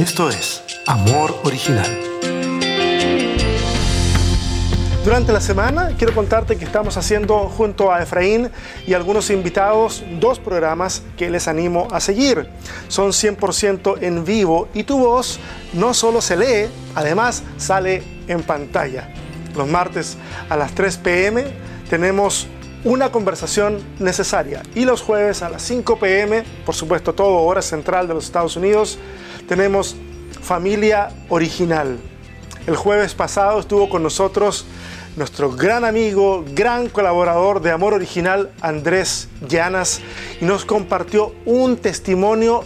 Esto es Amor Original. Durante la semana quiero contarte que estamos haciendo junto a Efraín y algunos invitados dos programas que les animo a seguir. Son 100% en vivo y tu voz no solo se lee, además sale en pantalla. Los martes a las 3 pm tenemos una conversación necesaria y los jueves a las 5 pm, por supuesto todo hora central de los Estados Unidos, tenemos familia original. El jueves pasado estuvo con nosotros nuestro gran amigo, gran colaborador de Amor Original, Andrés Llanas, y nos compartió un testimonio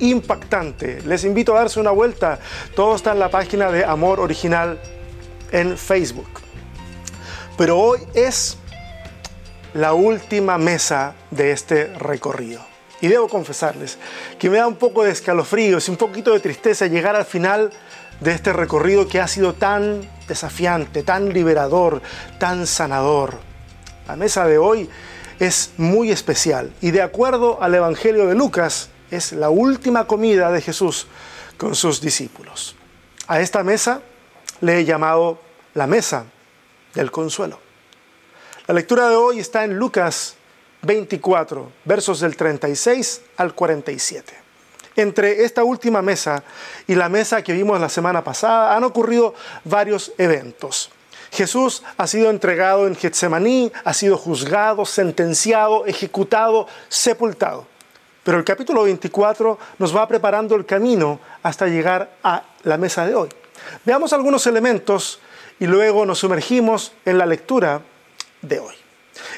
impactante. Les invito a darse una vuelta. Todo está en la página de Amor Original en Facebook. Pero hoy es la última mesa de este recorrido. Y debo confesarles que me da un poco de escalofríos y un poquito de tristeza llegar al final de este recorrido que ha sido tan desafiante, tan liberador, tan sanador. La mesa de hoy es muy especial y de acuerdo al Evangelio de Lucas es la última comida de Jesús con sus discípulos. A esta mesa le he llamado la mesa del consuelo. La lectura de hoy está en Lucas 24, versos del 36 al 47. Entre esta última mesa y la mesa que vimos la semana pasada han ocurrido varios eventos. Jesús ha sido entregado en Getsemaní, ha sido juzgado, sentenciado, ejecutado, sepultado. Pero el capítulo 24 nos va preparando el camino hasta llegar a la mesa de hoy. Veamos algunos elementos y luego nos sumergimos en la lectura de hoy.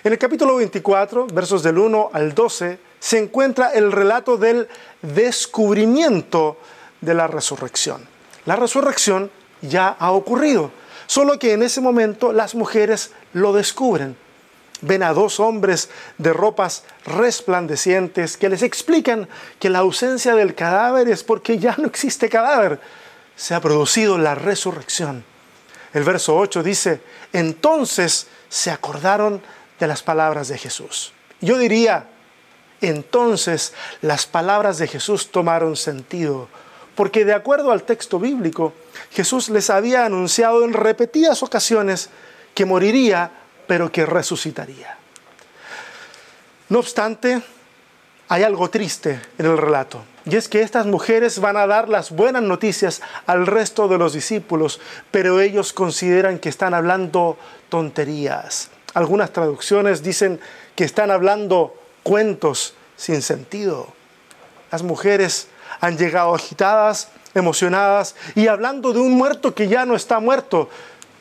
En el capítulo 24, versos del 1 al 12, se encuentra el relato del descubrimiento de la resurrección. La resurrección ya ha ocurrido, solo que en ese momento las mujeres lo descubren. Ven a dos hombres de ropas resplandecientes que les explican que la ausencia del cadáver es porque ya no existe cadáver. Se ha producido la resurrección. El verso 8 dice, entonces se acordaron de las palabras de Jesús. Yo diría, entonces las palabras de Jesús tomaron sentido, porque de acuerdo al texto bíblico, Jesús les había anunciado en repetidas ocasiones que moriría, pero que resucitaría. No obstante, hay algo triste en el relato, y es que estas mujeres van a dar las buenas noticias al resto de los discípulos, pero ellos consideran que están hablando tonterías. Algunas traducciones dicen que están hablando cuentos sin sentido. Las mujeres han llegado agitadas, emocionadas y hablando de un muerto que ya no está muerto.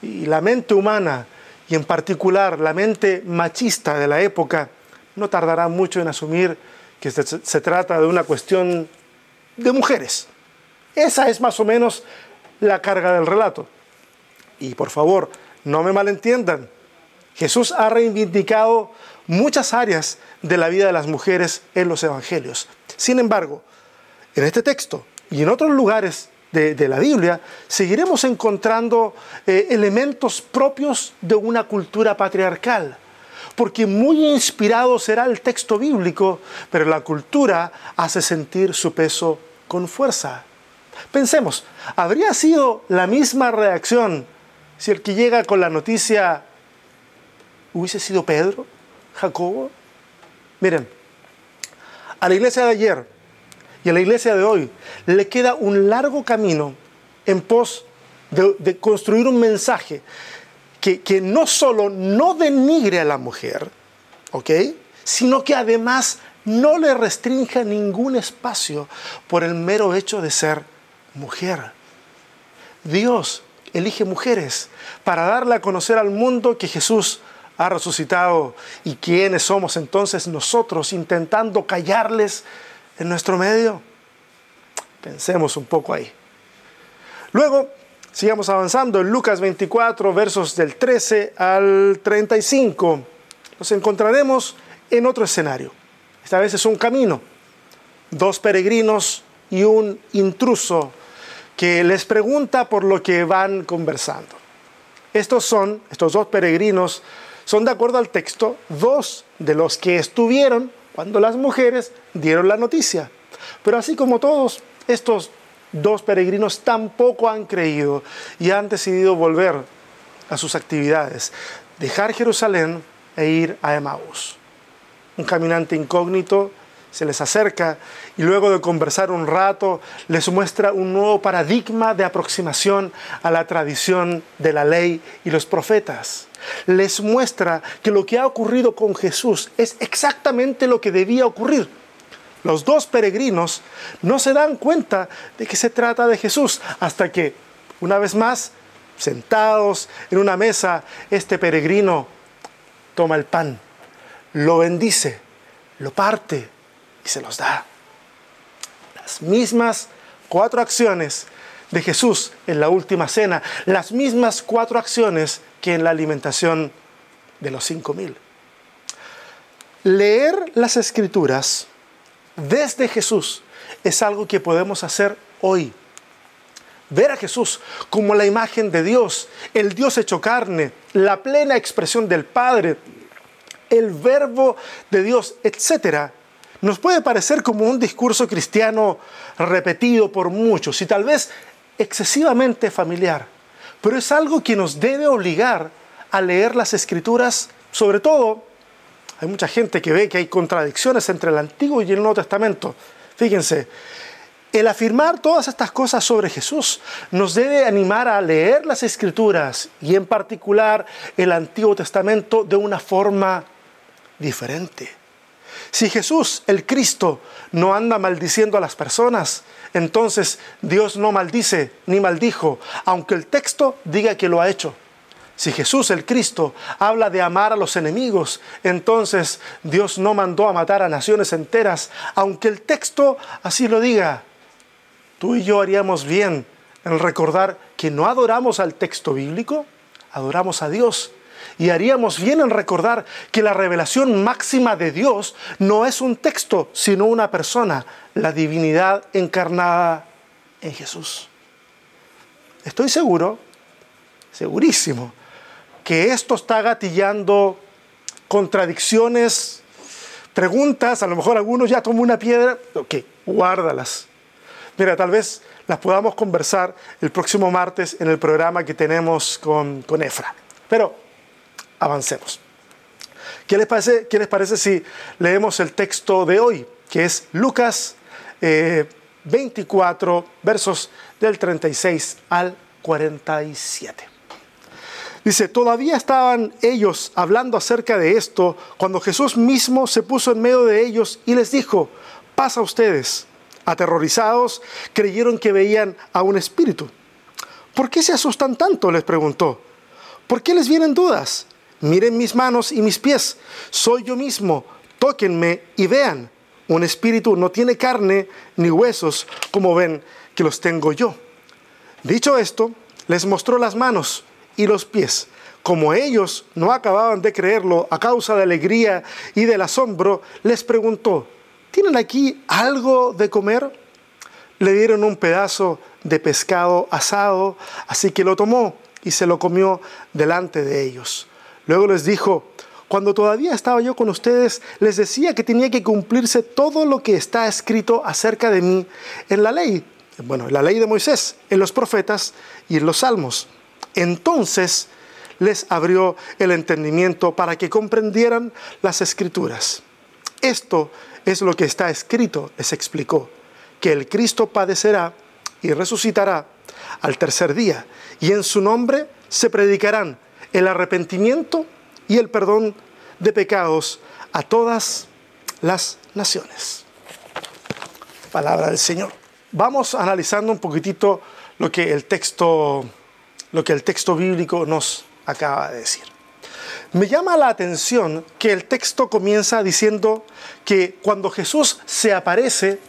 Y la mente humana, y en particular la mente machista de la época, no tardará mucho en asumir que se, trata de una cuestión de mujeres. Esa es más o menos la carga del relato. Y por favor, no me malentiendan. Jesús ha reivindicado muchas áreas de la vida de las mujeres en los evangelios. Sin embargo, en este texto y en otros lugares de, la Biblia, seguiremos encontrando eh, elementos propios de una cultura patriarcal. Porque muy inspirado será el texto bíblico, pero la cultura hace sentir su peso con fuerza. Pensemos, ¿habría sido la misma reacción si el que llega con la noticia hubiese sido Pedro? Jacobo? Miren, a la iglesia de ayer y a la iglesia de hoy le queda un largo camino en pos de, construir un mensaje que, que, no solo no denigre a la mujer, ¿ok? Sino que además no le restrinja ningún espacio por el mero hecho de ser mujer. Dios elige mujeres para darle a conocer al mundo que Jesús ha resucitado. ¿Y quiénes somos entonces nosotros intentando callarles en nuestro medio? Pensemos un poco ahí. Luego, sigamos avanzando en Lucas 24, versos del 13 al 35. Nos encontraremos en otro escenario. Esta vez es un camino. Dos peregrinos y un intruso que les pregunta por lo que van conversando. Estos son, estos dos peregrinos, son de acuerdo al texto dos de los que estuvieron cuando las mujeres dieron la noticia. Pero así como todos estos dos peregrinos tampoco han creído y han decidido volver a sus actividades, dejar Jerusalén e ir a Emmaus. Un caminante incógnito se les acerca y luego de conversar un rato les muestra un nuevo paradigma de aproximación a la tradición de la ley y los profetas. Les muestra que lo que ha ocurrido con Jesús es exactamente lo que debía ocurrir. Los dos peregrinos no se dan cuenta de que se trata de Jesús hasta que, una vez más, sentados en una mesa, este peregrino toma el pan, lo bendice, lo parte y se los da. Las mismas cuatro acciones de Jesús en la última cena, las mismas cuatro acciones que en la alimentación de los cinco mil. Leer las escrituras desde Jesús es algo que podemos hacer hoy. Ver a Jesús como la imagen de Dios, el Dios hecho carne, la plena expresión del Padre, el verbo de Dios, etcétera, nos puede parecer como un discurso cristiano repetido por muchos y tal vez excesivamente familiar, pero es algo que nos debe obligar a leer las escrituras, sobre todo, hay mucha gente que ve que hay contradicciones entre el Antiguo y el Nuevo Testamento. Fíjense, el afirmar todas estas cosas sobre Jesús nos debe animar a leer las escrituras y en particular el Antiguo Testamento de una forma diferente. Si Jesús, el Cristo, no anda maldiciendo a las personas, entonces Dios no maldice ni maldijo, aunque el texto diga que lo ha hecho. Si Jesús, el Cristo, habla de amar a los enemigos, entonces Dios no mandó a matar a naciones enteras, aunque el texto así lo diga. Tú y yo haríamos bien en recordar que no adoramos al texto bíblico, adoramos a Dios y haríamos bien en recordar que la revelación máxima de Dios no es un texto, sino una persona, la divinidad encarnada en Jesús. Estoy seguro, segurísimo, que esto está gatillando contradicciones, preguntas, a lo mejor algunos ya toman una piedra, ok, guárdalas. Mira, tal vez las podamos conversar el próximo martes en el programa que tenemos con, con Efra. Pero avancemos. ¿Qué les, parece, ¿Qué parece si leemos el texto de hoy, que es Lucas 24, eh, versos del 36 al 47? Dice, todavía estaban ellos hablando acerca de esto cuando Jesús mismo se puso en medio de ellos y les dijo, pasa ustedes. Aterrorizados, creyeron que veían a un espíritu. ¿Por qué se asustan tanto? les preguntó. ¿Por qué les vienen dudas? Miren mis manos y mis pies, soy yo mismo, tóquenme y vean. Un espíritu no tiene carne ni huesos como ven que los tengo yo. Dicho esto, les mostró las manos y los pies. Como ellos no acababan de creerlo a causa de alegría y del asombro, les preguntó, ¿tienen aquí algo de comer? Le dieron un pedazo de pescado asado, así que lo tomó y se lo comió delante de ellos. Luego les dijo, cuando todavía estaba yo con ustedes, les decía que tenía que cumplirse todo lo que está escrito acerca de mí en la ley, bueno, en la ley de Moisés, en los profetas y en los salmos. Entonces les abrió el entendimiento para que comprendieran las escrituras. Esto es lo que está escrito, les explicó, que el Cristo padecerá y resucitará al tercer día, y en su nombre se predicarán el arrepentimiento y el perdón de pecados a todas las naciones. Palabra del Señor. Vamos analizando un poquitito lo que el texto, lo que el texto bíblico nos acaba de decir. Me llama la atención que el texto comienza diciendo que cuando Jesús se aparece,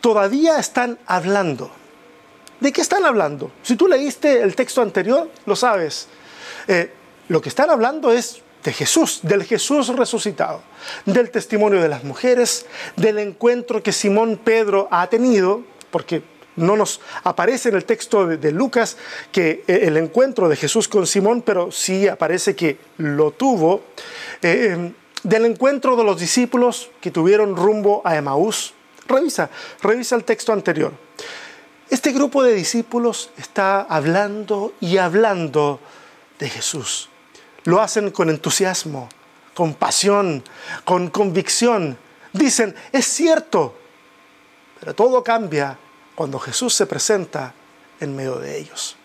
todavía están hablando. ¿De qué están hablando? Si tú leíste el texto anterior, lo sabes. Eh, lo que están hablando es de Jesús, del Jesús resucitado, del testimonio de las mujeres, del encuentro que Simón Pedro ha tenido, porque no nos aparece en el texto de, Lucas que eh, el encuentro de Jesús con Simón, pero sí aparece que lo tuvo, eh, del encuentro de los discípulos que tuvieron rumbo a Emaús. Revisa, revisa el texto anterior. Este grupo de discípulos está hablando y hablando de Jesús. Lo hacen con entusiasmo, con pasión, con convicción. Dicen, es cierto, pero todo cambia cuando Jesús se presenta en medio de ellos.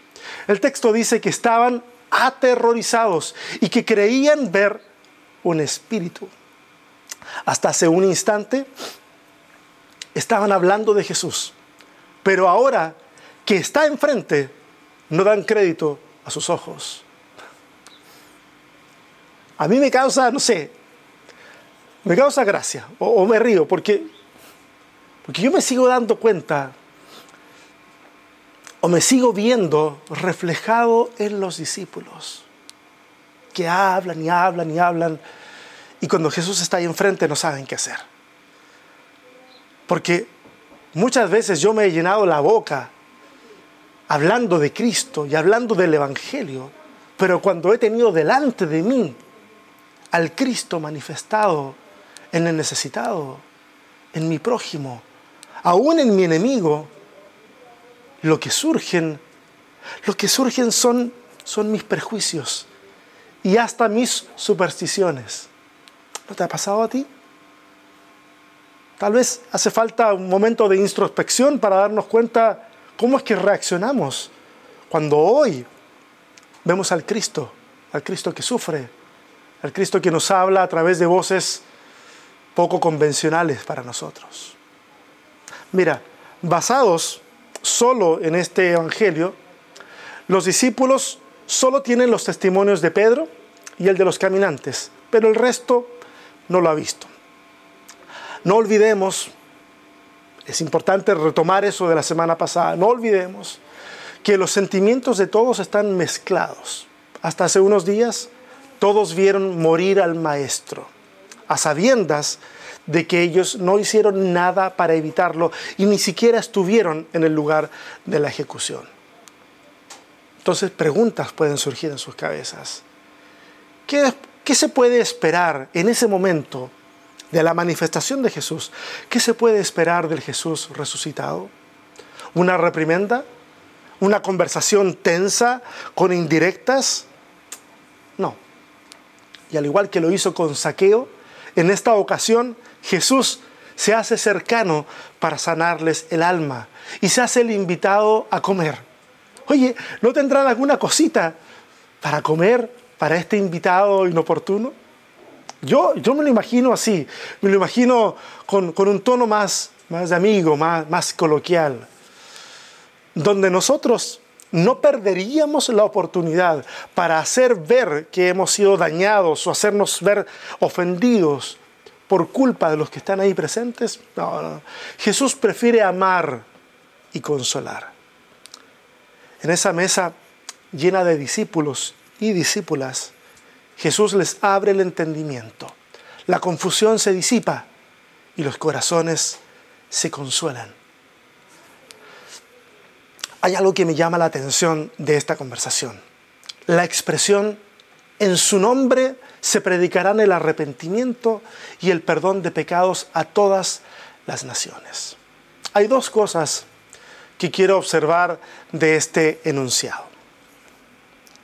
El texto dice que estaban aterrorizados y que creían ver un espíritu. Hasta hace un instante estaban hablando de Jesús, pero ahora que está enfrente, no dan crédito a sus ojos. A mí me causa, no sé, me causa gracia o, me río porque, porque yo me sigo dando cuenta o me sigo viendo reflejado en los discípulos que hablan y hablan y hablan y cuando Jesús está ahí enfrente no saben qué hacer. Porque muchas veces yo me he llenado la boca hablando de Cristo y hablando del Evangelio, pero cuando he tenido delante de mí al Cristo manifestado en el necesitado, en mi prójimo, aún en mi enemigo, lo que surgen, lo que surgen son, son mis prejuicios y hasta mis supersticiones. ¿No te ha pasado a ti? Tal vez hace falta un momento de introspección para darnos cuenta cómo es que reaccionamos cuando hoy vemos al Cristo, al Cristo que sufre, al Cristo que nos habla a través de voces poco convencionales para nosotros. Mira, basados solo en este Evangelio, los discípulos solo tienen los testimonios de Pedro y el de los caminantes, pero el resto no lo ha visto. No olvidemos, es importante retomar eso de la semana pasada, no olvidemos que los sentimientos de todos están mezclados. Hasta hace unos días todos vieron morir al maestro, a sabiendas de que ellos no hicieron nada para evitarlo y ni siquiera estuvieron en el lugar de la ejecución. Entonces preguntas pueden surgir en sus cabezas. ¿Qué, qué se puede esperar en ese momento de la manifestación de Jesús? ¿Qué se puede esperar del Jesús resucitado? ¿Una reprimenda? ¿Una conversación tensa con indirectas? No. Y al igual que lo hizo con Saqueo, en esta ocasión Jesús se hace cercano para sanarles el alma y se hace el invitado a comer. Oye, ¿no tendrán alguna cosita para comer para este invitado inoportuno? Yo, yo me lo imagino así, me lo imagino con, un tono más, más amigo, más, más coloquial, donde nosotros no perderíamos la oportunidad para hacer ver que hemos sido dañados o hacernos ver ofendidos por culpa de los que están ahí presentes. No, no. Jesús prefiere amar y consolar. En esa mesa llena de discípulos y discípulas, Jesús les abre el entendimiento. La confusión se disipa y los corazones se consuelan. Hay algo que me llama la atención de esta conversación. La expresión en su nombre se predicarán el arrepentimiento y el perdón de pecados a todas las naciones. Hay dos cosas que quiero observar de este enunciado.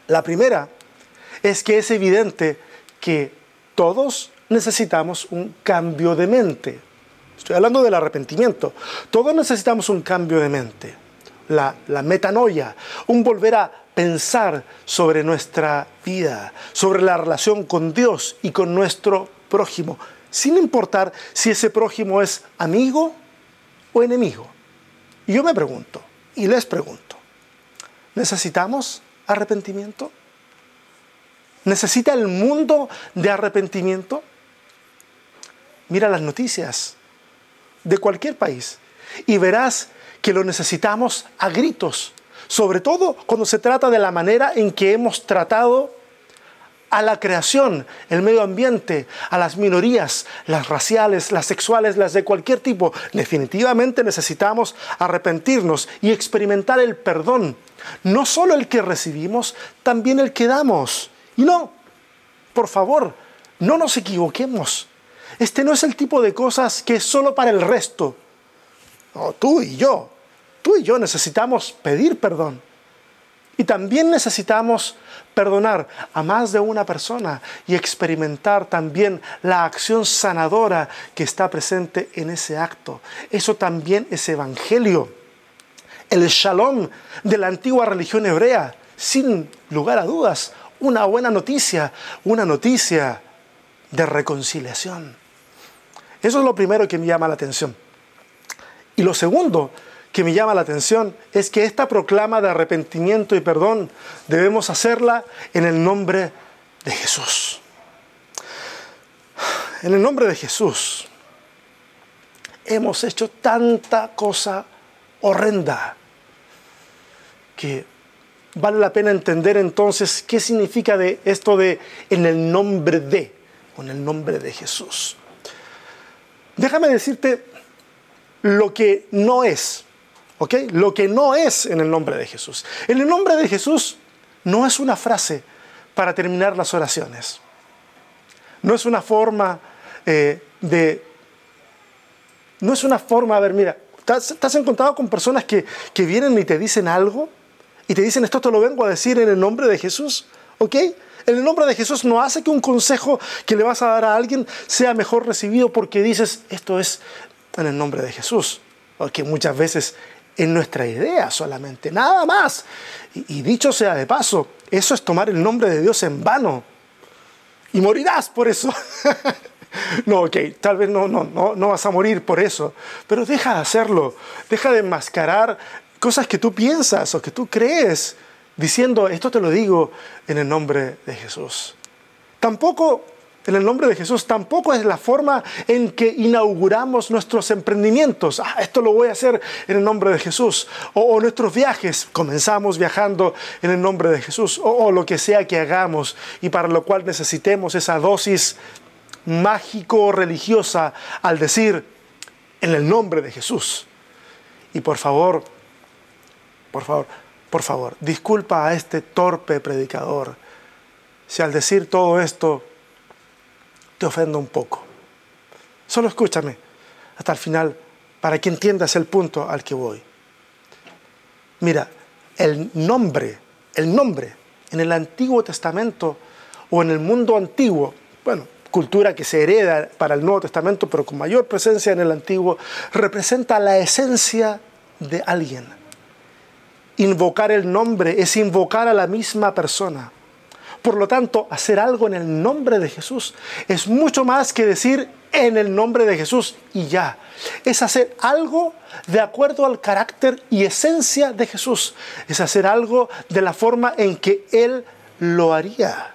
La primera es que es evidente que todos necesitamos un cambio de mente. Estoy hablando del arrepentimiento. Todos necesitamos un cambio de mente. La, metanoia, un volver a pensar sobre nuestra vida, sobre la relación con Dios y con nuestro prójimo, sin importar si ese prójimo es amigo o enemigo. Y yo me pregunto, y les pregunto, ¿necesitamos arrepentimiento? ¿Necesita el mundo de arrepentimiento? Mira las noticias de cualquier país y verás que lo necesitamos a gritos sobre todo cuando se trata de la manera en que hemos tratado a la creación, el medio ambiente, a las minorías, las raciales, las sexuales, las de cualquier tipo. Definitivamente necesitamos arrepentirnos y experimentar el perdón. No solo el que recibimos, también el que damos. Y no, por favor, no nos equivoquemos. Este no es el tipo de cosas que es solo para el resto. tú y yo. Tú y yo necesitamos pedir perdón. Y también necesitamos perdonar a más de una persona y experimentar también la acción sanadora que está presente en ese acto. Eso también es evangelio. El shalom de la antigua religión hebrea, sin lugar a dudas, una buena noticia, una noticia de reconciliación. Eso es lo primero que me llama la atención. Y lo segundo que me llama la atención es que esta proclama de arrepentimiento y perdón debemos hacerla en el nombre de Jesús. En el nombre de Jesús hemos hecho tanta cosa horrenda que vale la pena entender entonces qué significa de esto de en el nombre de, en el nombre de Jesús. Déjame decirte lo que no es ¿Ok? Lo que no es en el nombre de Jesús. En el nombre de Jesús no es una frase para terminar las oraciones. No es una forma eh, de... No es una forma, a ver, mira, ¿te encontrado con personas que, que vienen y te dicen algo? Y te dicen, esto te lo vengo a decir en el nombre de Jesús. ¿Ok? En el nombre de Jesús no hace que un consejo que le vas a dar a alguien sea mejor recibido porque dices, esto es en el nombre de Jesús. Porque muchas veces en nuestra idea solamente, nada más. Y, dicho sea de paso, eso es tomar el nombre de Dios en vano. Y morirás por eso. no, ok, tal vez no, no, no, no vas a morir por eso, pero deja de hacerlo, deja de enmascarar cosas que tú piensas o que tú crees, diciendo, esto te lo digo en el nombre de Jesús. Tampoco en el nombre de Jesús tampoco es la forma en que inauguramos nuestros emprendimientos. Ah, esto lo voy a hacer en el nombre de Jesús. O, nuestros viajes, comenzamos viajando en el nombre de Jesús. O, o lo que sea que hagamos y para lo cual necesitemos esa dosis mágico-religiosa al decir en el nombre de Jesús. Y por favor, por favor, por favor, disculpa a este torpe predicador si al decir todo esto te ofendo un poco. Solo escúchame hasta el final para que entiendas el punto al que voy. Mira, el nombre, el nombre en el Antiguo Testamento o en el mundo antiguo, bueno, cultura que se hereda para el Nuevo Testamento, pero con mayor presencia en el Antiguo, representa la esencia de alguien. Invocar el nombre es invocar a la misma persona. Por lo tanto, hacer algo en el nombre de Jesús es mucho más que decir en el nombre de Jesús y ya. Es hacer algo de acuerdo al carácter y esencia de Jesús. Es hacer algo de la forma en que Él lo haría.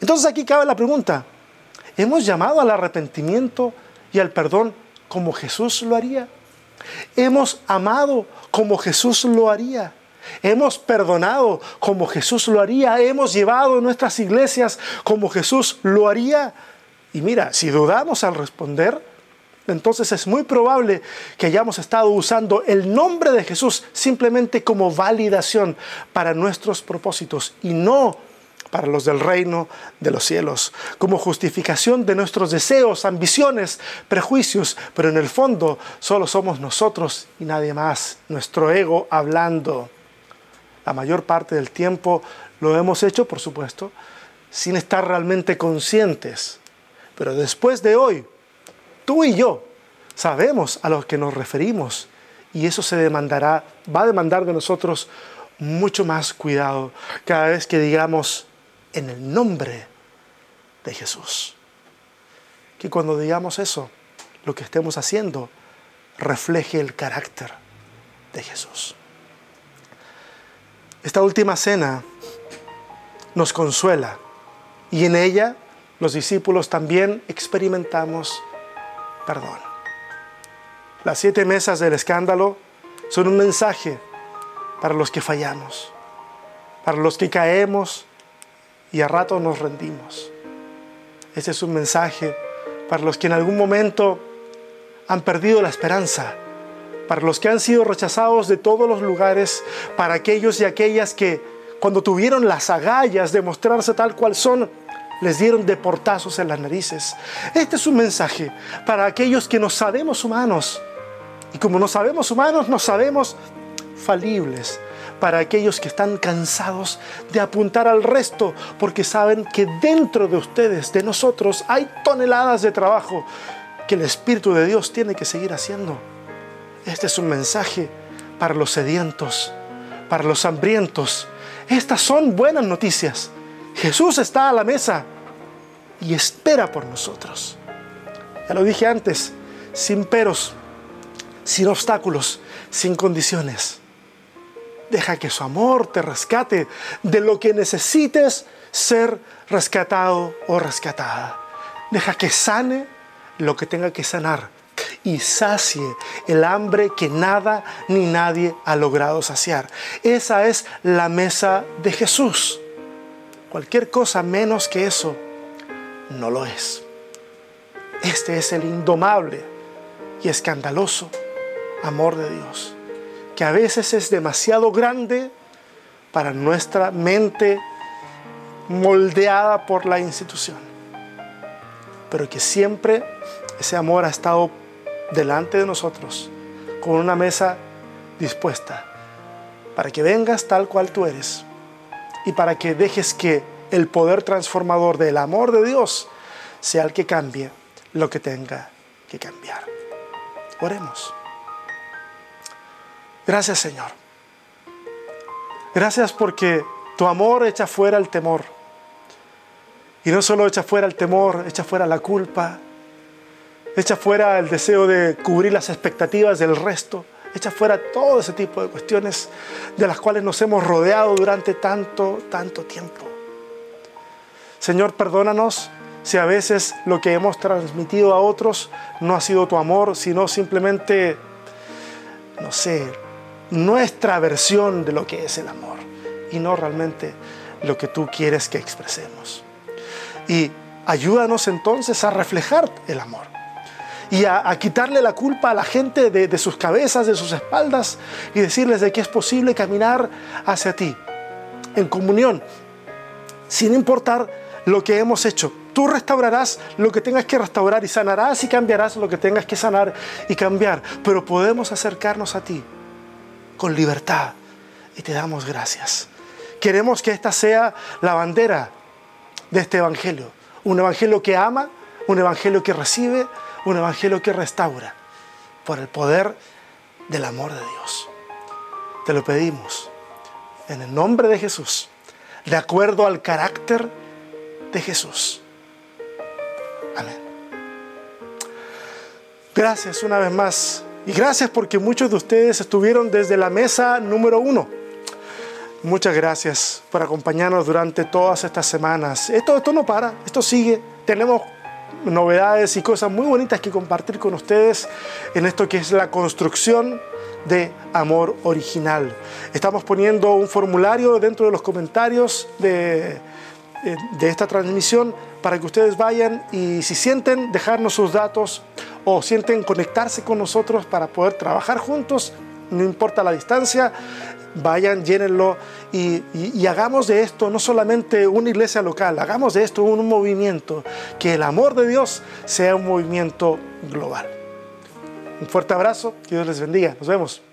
Entonces aquí cabe la pregunta, ¿hemos llamado al arrepentimiento y al perdón como Jesús lo haría? ¿Hemos amado como Jesús lo haría? Hemos perdonado como Jesús lo haría. Hemos llevado nuestras iglesias como Jesús lo haría. Y mira, si dudamos al responder, entonces es muy probable que hayamos estado usando el nombre de Jesús simplemente como validación para nuestros propósitos y no para los del reino de los cielos, como justificación de nuestros deseos, ambiciones, prejuicios, pero en el fondo solo somos nosotros y nadie más, nuestro ego hablando. La mayor parte del tiempo lo hemos hecho, por supuesto, sin estar realmente conscientes. Pero después de hoy, tú y yo sabemos a lo que nos referimos y eso se demandará, va a demandar de nosotros mucho más cuidado cada vez que digamos en el nombre de Jesús. Que cuando digamos eso, lo que estemos haciendo refleje el carácter de Jesús. Esta última cena nos consuela y en ella los discípulos también experimentamos perdón. Las siete mesas del escándalo son un mensaje para los que fallamos, para los que caemos y a rato nos rendimos. Ese es un mensaje para los que en algún momento han perdido la esperanza para los que han sido rechazados de todos los lugares, para aquellos y aquellas que cuando tuvieron las agallas de mostrarse tal cual son, les dieron de portazos en las narices. Este es un mensaje para aquellos que nos sabemos humanos Y como no sabemos humanos, no sabemos falibles para aquellos que están cansados de apuntar al resto, porque saben que dentro de ustedes, de nosotros, hay toneladas de trabajo que el Espíritu de Dios tiene que seguir haciendo. Este es un mensaje para los sedientos, para los hambrientos. Estas son buenas noticias. Jesús está a la mesa y espera por nosotros. Ya lo dije antes, sin peros, sin obstáculos, sin condiciones. Deja que su amor te rescate de lo que necesites ser rescatado o rescatada. Deja que sane lo que tenga que sanar y sacie el hambre que nada ni nadie ha logrado saciar. Esa es la mesa de Jesús. Cualquier cosa menos que eso no lo es. Este es el indomable y escandaloso amor de Dios, que a veces es demasiado grande para nuestra mente moldeada por la institución, pero que siempre ese amor ha estado delante de nosotros con una mesa dispuesta para que vengas tal cual tú eres y para que dejes que el poder transformador del amor de Dios sea el que cambie lo que tenga que cambiar. Oremos. Gracias Señor. Gracias porque tu amor echa fuera el temor. Y no solo echa fuera el temor, echa fuera la culpa, echa fuera el deseo de cubrir las expectativas del resto, echa fuera todo ese tipo de cuestiones de las cuales nos hemos rodeado durante tanto, tanto tiempo. Señor, perdónanos si a veces lo que hemos transmitido a otros no ha sido tu amor, sino simplemente, no sé, nuestra versión de lo que es el amor y no realmente lo que tú quieres que expresemos. Y ayúdanos entonces a reflejar el amor y a, quitarle la culpa a la gente de, de sus cabezas, de sus espaldas y decirles de que es posible caminar hacia ti en comunión, sin importar lo que hemos hecho. Tú restaurarás lo que tengas que restaurar y sanarás y cambiarás lo que tengas que sanar y cambiar. Pero podemos acercarnos a ti con libertad y te damos gracias. Queremos que esta sea la bandera de este Evangelio. Un Evangelio que ama, un Evangelio que recibe, un Evangelio que restaura por el poder del amor de Dios. Te lo pedimos en el nombre de Jesús, de acuerdo al carácter de Jesús. Amén. Gracias una vez más y gracias porque muchos de ustedes estuvieron desde la mesa número uno. Muchas gracias por acompañarnos durante todas estas semanas. Esto, esto no para, esto sigue. Tenemos novedades y cosas muy bonitas que compartir con ustedes en esto que es la construcción de amor original. Estamos poniendo un formulario dentro de los comentarios de, eh, de esta transmisión para que ustedes vayan y si sienten dejarnos sus datos o sienten conectarse con nosotros para poder trabajar juntos, no importa la distancia, vayan, llénenlo y, hagamos de esto no solamente una iglesia local, hagamos de esto un movimiento, que el amor de Dios sea un movimiento global. Un fuerte abrazo, que Dios les bendiga, nos vemos.